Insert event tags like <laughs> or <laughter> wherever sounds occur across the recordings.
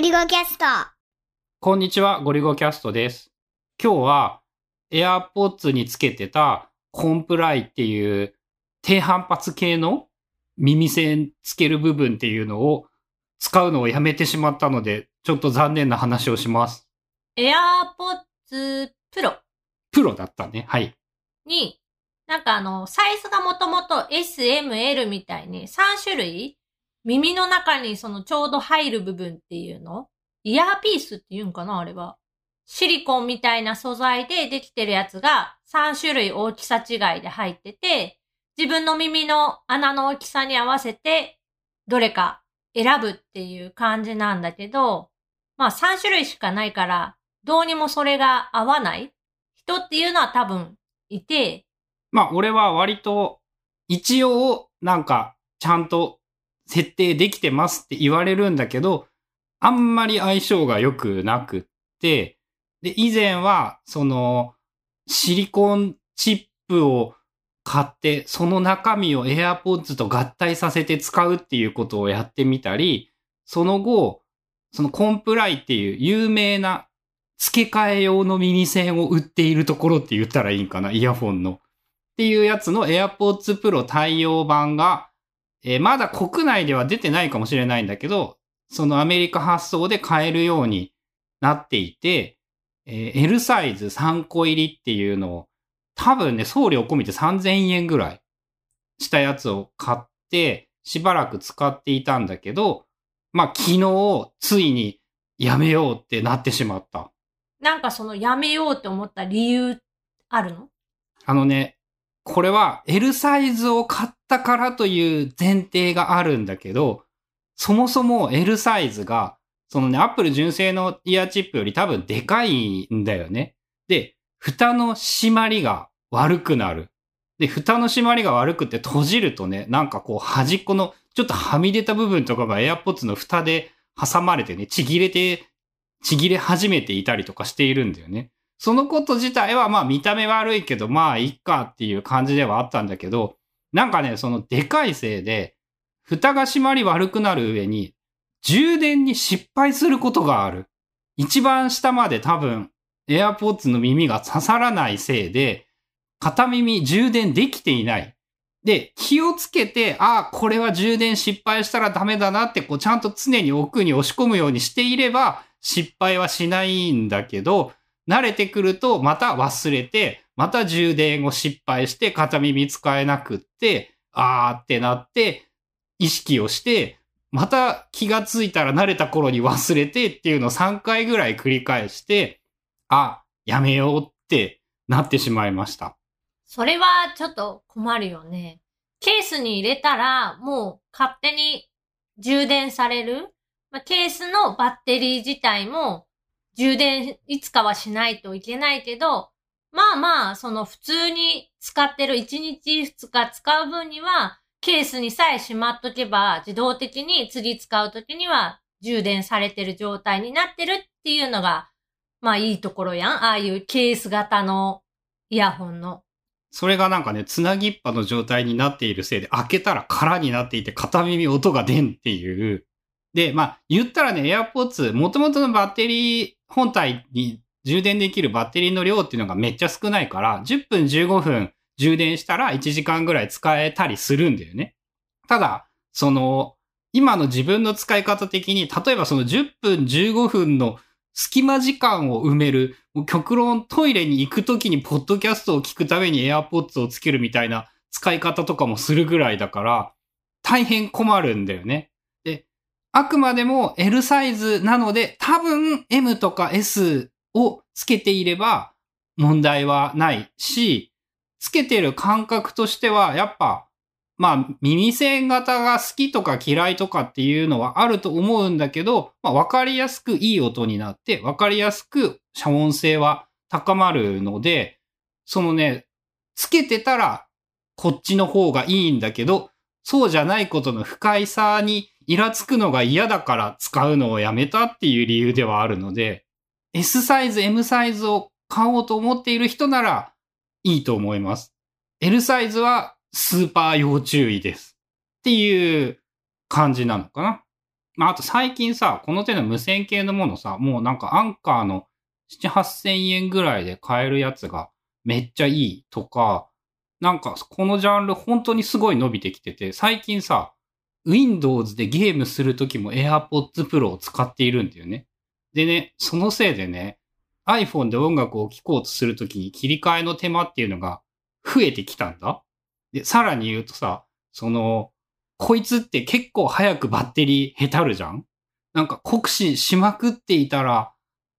リゴキャスト。こんにちは、ゴリゴキャストです。今日は AirPods につけてたコンプライっていう低反発系の耳栓つける部分っていうのを使うのをやめてしまったので、ちょっと残念な話をします。AirPods Pro プロだったね。はい。に、なんかあの、サイズがもともと S、M、L みたいに3種類耳の中にそのちょうど入る部分っていうの？イヤーピースって言うんかなあれは。シリコンみたいな素材でできてるやつが3種類大きさ違いで入ってて、自分の耳の穴の大きさに合わせてどれか選ぶっていう感じなんだけど、まあ3種類しかないから、どうにもそれが合わない。人っていうのは多分いて、まあ、俺は割と一応なんかちゃんと設定できてますって言われるんだけど、あんまり相性が良くなくって、で、以前は、その、シリコンチップを買って、その中身を AirPods と合体させて使うっていうことをやってみたり、その後、そのコンプライっていう有名な付け替え用の耳栓を売っているところって言ったらいいんかな、イヤホンの。っていうやつの AirPods Pro 対応版が、えーまだ国内では出てないかもしれないんだけど、そのアメリカ発送で買えるようになっていて、えー L サイズ3個入りっていうのを、多分ね、送料込みで3000円ぐらいしたやつを買って、しばらく使っていたんだけど、まあ昨日、ついにやめようってなってしまった。なんかそのやめようって思った理由あるの？あのね、これは L サイズを買ったからという前提があるんだけど、そもそも L サイズが、そのね、Apple 純正のイヤーチップより多分でかいんだよね。で、蓋の閉まりが悪くなる。で、蓋の閉まりが悪くて閉じるとね、なんかこう端っこのちょっとはみ出た部分とかが AirPods の蓋で挟まれてね、ちぎれて、ちぎれ始めていたりとかしているんだよね。そのこと自体はまあ見た目悪いけど、まあいっかっていう感じではあったんだけど、なんかね、そのでかいせいで、蓋が閉まり悪くなる上に、充電に失敗することがある。一番下まで多分、AirPods の耳が刺さらないせいで、片耳充電できていない。で、気をつけて、ああ、これは充電失敗したらダメだなって、こう、ちゃんと常に奥に押し込むようにしていれば、失敗はしないんだけど、慣れてくると、また忘れて、また充電を失敗して、片耳使えなくって、あーってなって、意識をして、また気がついたら慣れた頃に忘れてっていうのを3回ぐらい繰り返して、あ、やめようってなってしまいました。それはちょっと困るよね。ケースに入れたらもう勝手に充電される。まあ、ケースのバッテリー自体も充電いつかはしないといけないけど、まあまあ、その普通に使ってる1日2日使う分には、ケースにさえしまっとけば自動的に次使うときには充電されてる状態になってるっていうのが、まあいいところやん。ああいうケース型のイヤホンの。それがなんかね、つなぎっぱの状態になっているせいで、開けたら空になっていて、片耳音が出んっていう。で、まあ、言ったらね、AirPods、元々のバッテリー本体に充電できるバッテリーの量っていうのがめっちゃ少ないから、10分15分充電したら1時間ぐらい使えたりするんだよね。ただ、その、今の自分の使い方的に、例えばその10分15分の隙間時間を埋める、極論トイレに行くときにポッドキャストを聞くために AirPods をつけるみたいな使い方とかもするぐらいだから、大変困るんだよね。で、あくまでも L サイズなので、多分 M とか S をつけていれば問題はないし、つけてる感覚としては、やっぱ、まあ、耳栓型が好きとか嫌いとかっていうのはあると思うんだけど、まあ、わかりやすくいい音になって、わかりやすく遮音性は高まるので、そのね、つけてたらこっちの方がいいんだけど、そうじゃないことの不快さにイラつくのが嫌だから使うのをやめたっていう理由ではあるので、S サイズ、M サイズを買おうと思っている人ならいいと思います。L サイズはスーパー要注意です。っていう感じなのかな。まあ、あと最近さ、この手の無線系のものさ、もうなんかアンカーの7、8000円ぐらいで買えるやつがめっちゃいいとか、なんかこのジャンル本当にすごい伸びてきてて、最近さ、Windows でゲームするときも AirPods Pro を使っているんだよね。でね、そのせいでね、iPhone で音楽を聴こうとするときに切り替えの手間っていうのが増えてきたんだ。で、さらに言うとさ、その、こいつって結構早くバッテリーへたるじゃん？なんか酷使しまくっていたら、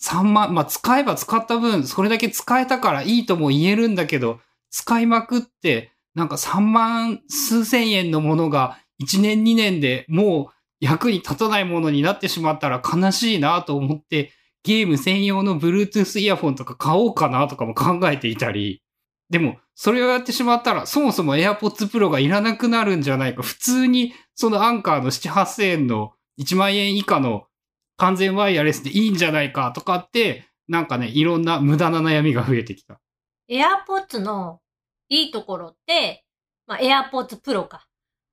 3万、まあ使えば使った分、それだけ使えたからいいとも言えるんだけど、使いまくって、なんか3万数千円のものが1年2年でもう役に立たないものになってしまったら悲しいなと思って、ゲーム専用の Bluetooth イヤホンとか買おうかなとかも考えていたり、でも、それをやってしまったら、そもそも AirPods Pro がいらなくなるんじゃないか。普通に、そのアンカーの7、8000円の1万円以下の完全ワイヤレスでいいんじゃないかとかって、なんかね、いろんな無駄な悩みが増えてきた。AirPods のいいところって、まあ、AirPods Pro か。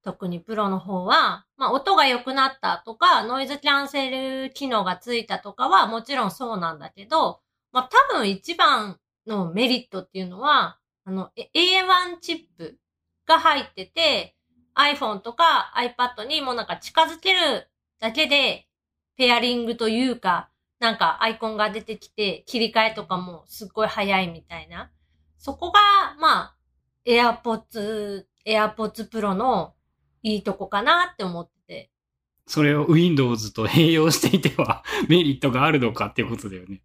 特にプロの方は、まあ、音が良くなったとか、ノイズキャンセル機能がついたとかはもちろんそうなんだけど、まあ、多分一番のメリットっていうのは、あの、A1 チップが入ってて、iPhone とか iPad にもなんか近づけるだけで、ペアリングというか、なんかアイコンが出てきて、切り替えとかもすっごい早いみたいな。そこが、まあ、AirPods、AirPods Pro のいいとこかなって思ってて。それを Windows と併用していては <laughs> メリットがあるのかっていうことだよね。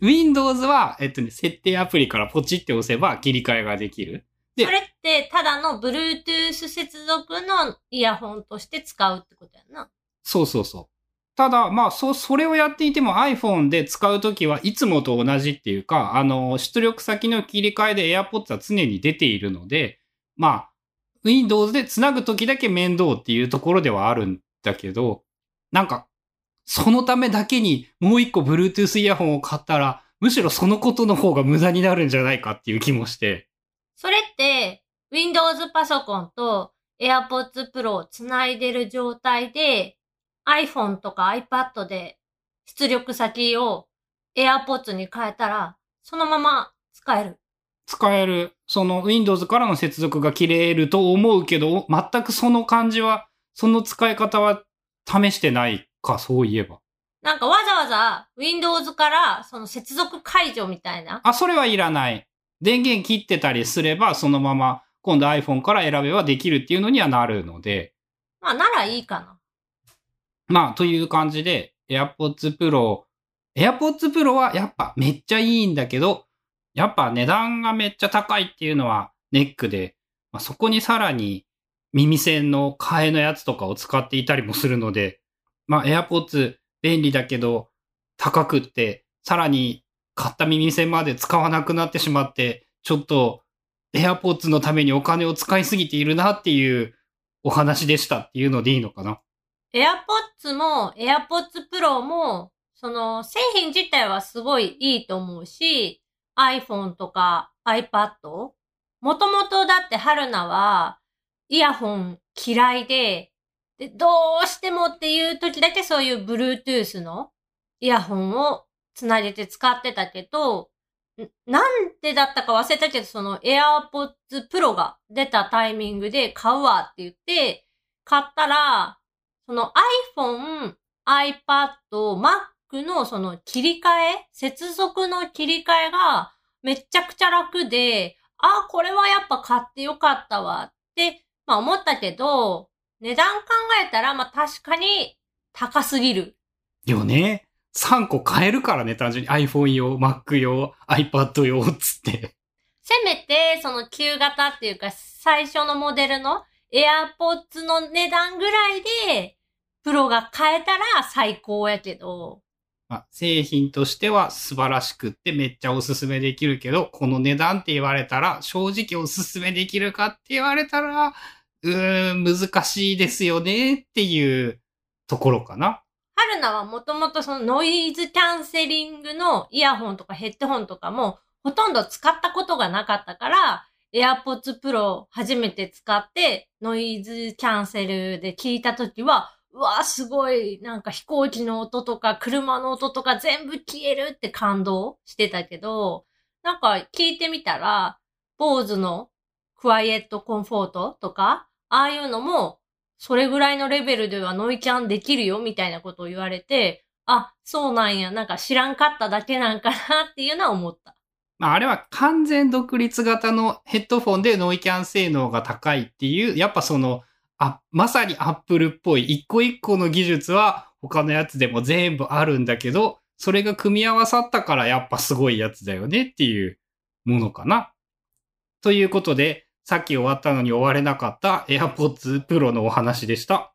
Windows は、えっとね、設定アプリからポチって押せば切り替えができる。で、それってただの Bluetooth 接続のイヤホンとして使うってことやな。そうそうそう。ただ、まあ、そ、それをやっていても iPhone で使うときはいつもと同じっていうか、あの、出力先の切り替えで AirPods は常に出ているので、まあ、Windows で繋ぐときだけ面倒っていうところではあるんだけど、なんか、そのためだけにもう一個 Bluetooth イヤホンを買ったら、むしろそのことの方が無駄になるんじゃないかっていう気もして。それって、Windows パソコンと AirPods Pro を繋いでる状態で、iPhone とか iPad で出力先を AirPods に変えたら、そのまま使える。使える。その Windows からの接続が切れると思うけど、全くその感じは、その使い方は試してないか、そういえば。なんかわざわざ Windows からその接続解除みたいな。あ、それはいらない。電源切ってたりすれば、そのまま今度 iPhone から選べばできるっていうのにはなるので。まあ、ならいいかな。まあ、という感じで、AirPods Pro、AirPods Pro はやっぱめっちゃいいんだけど、やっぱ値段がめっちゃ高いっていうのはネックで、まあ、そこにさらに耳栓の替えのやつとかを使っていたりもするので、まあ AirPods 便利だけど高くって、さらに買った耳栓まで使わなくなってしまって、ちょっと AirPods のためにお金を使いすぎているなっていうお話でしたっていうのでいいのかな？AirPods も AirPods Pro も、その製品自体はすごいいいと思うし、iPhone とか iPad? もともとだって春菜はイヤホン嫌いで、で、どうしてもっていう時だけそういう Bluetooth のイヤホンをつなげて使ってたけど、なんでだったか忘れたけど、その AirPods Pro が出たタイミングで買うわって言って、買ったら、その iPhone、iPad、Mac のその切り替え、接続の切り替えがめっちゃくちゃ楽で、あ、これはやっぱ買ってよかったわって、まあ思ったけど、値段考えたら、まあ確かに高すぎる。よね。3個買えるからね、単純に iPhone 用、Mac 用、iPad 用つって。せめて、その旧型っていうか、最初のモデルの AirPods の値段ぐらいで、プロが買えたら最高やけど。まあ、製品としては素晴らしくってめっちゃおすすめできるけど、この値段って言われたら、正直おすすめできるかって言われたら、うーん、難しいですよねっていうところかな。春菜はもともとそのノイズキャンセリングのイヤホンとかヘッドホンとかもほとんど使ったことがなかったから、AirPods Pro 初めて使ってノイズキャンセルで聞いたときは、ううわ、すごい、なんか飛行機の音とか車の音とか全部消えるって感動してたけど、なんか聞いてみたら、坊主のクワイエットコンフォートとか、ああいうのも、それぐらいのレベルではノイキャンできるよみたいなことを言われて、あ、そうなんや、なんか知らんかっただけなんかなっていうのは思った。まあ、あれは完全独立型のヘッドフォンでノイキャン性能が高いっていう、やっぱその、あ、まさにアップルっぽい一個一個の技術は他のやつでも全部あるんだけど、それが組み合わさったからやっぱすごいやつだよねっていうものかな。ということで、さっき終わったのに終われなかった AirPods Pro のお話でした。